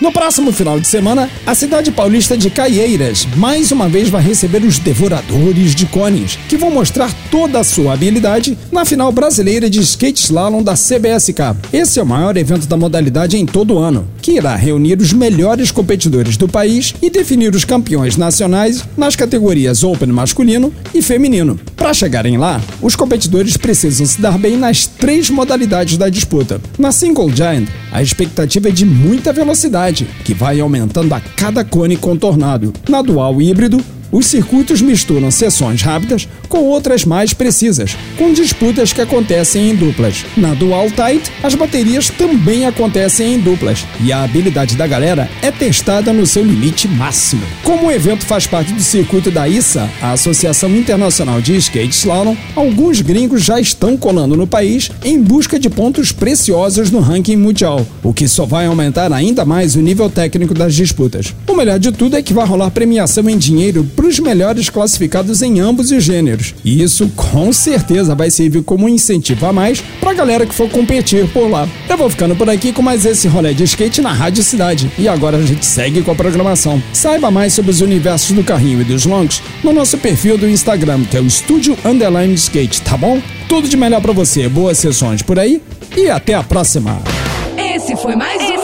No próximo final de semana, a cidade paulista de Caieiras mais uma vez vai receber os devoradores de cones, que vão mostrar toda a sua habilidade na final brasileira de skate slalom da CBSK. Esse é o maior evento da modalidade em todo o ano, que irá reunir os melhores competidores do país e definir os campeões nacionais nas categorias Open masculino e feminino. Para chegarem lá, os competidores precisam se dar bem nas três modalidades da disputa. Na Single Giant, a expectativa é de muita velocidade que vai aumentando a cada cone contornado. Na dual híbrido, os circuitos misturam sessões rápidas com outras mais precisas, com disputas que acontecem em duplas. Na Dual Tight, as baterias também acontecem em duplas e a habilidade da galera é testada no seu limite máximo. Como o evento faz parte do circuito da ISA, a Associação Internacional de Skate Slalom, alguns gringos já estão colando no país em busca de pontos preciosos no ranking mundial, o que só vai aumentar ainda mais o nível técnico das disputas. O melhor de tudo é que vai rolar premiação em dinheiro para os melhores classificados em ambos os gêneros. E isso com certeza vai servir como um incentivo a mais para a galera que for competir por lá. Eu vou ficando por aqui com mais esse rolê de skate na Rádio Cidade. E agora a gente segue com a programação. Saiba mais sobre os universos do carrinho e dos longs no nosso perfil do Instagram, que é o Estúdio Underline Skate, tá bom? Tudo de melhor para você, boas sessões por aí e até a próxima! Esse foi mais.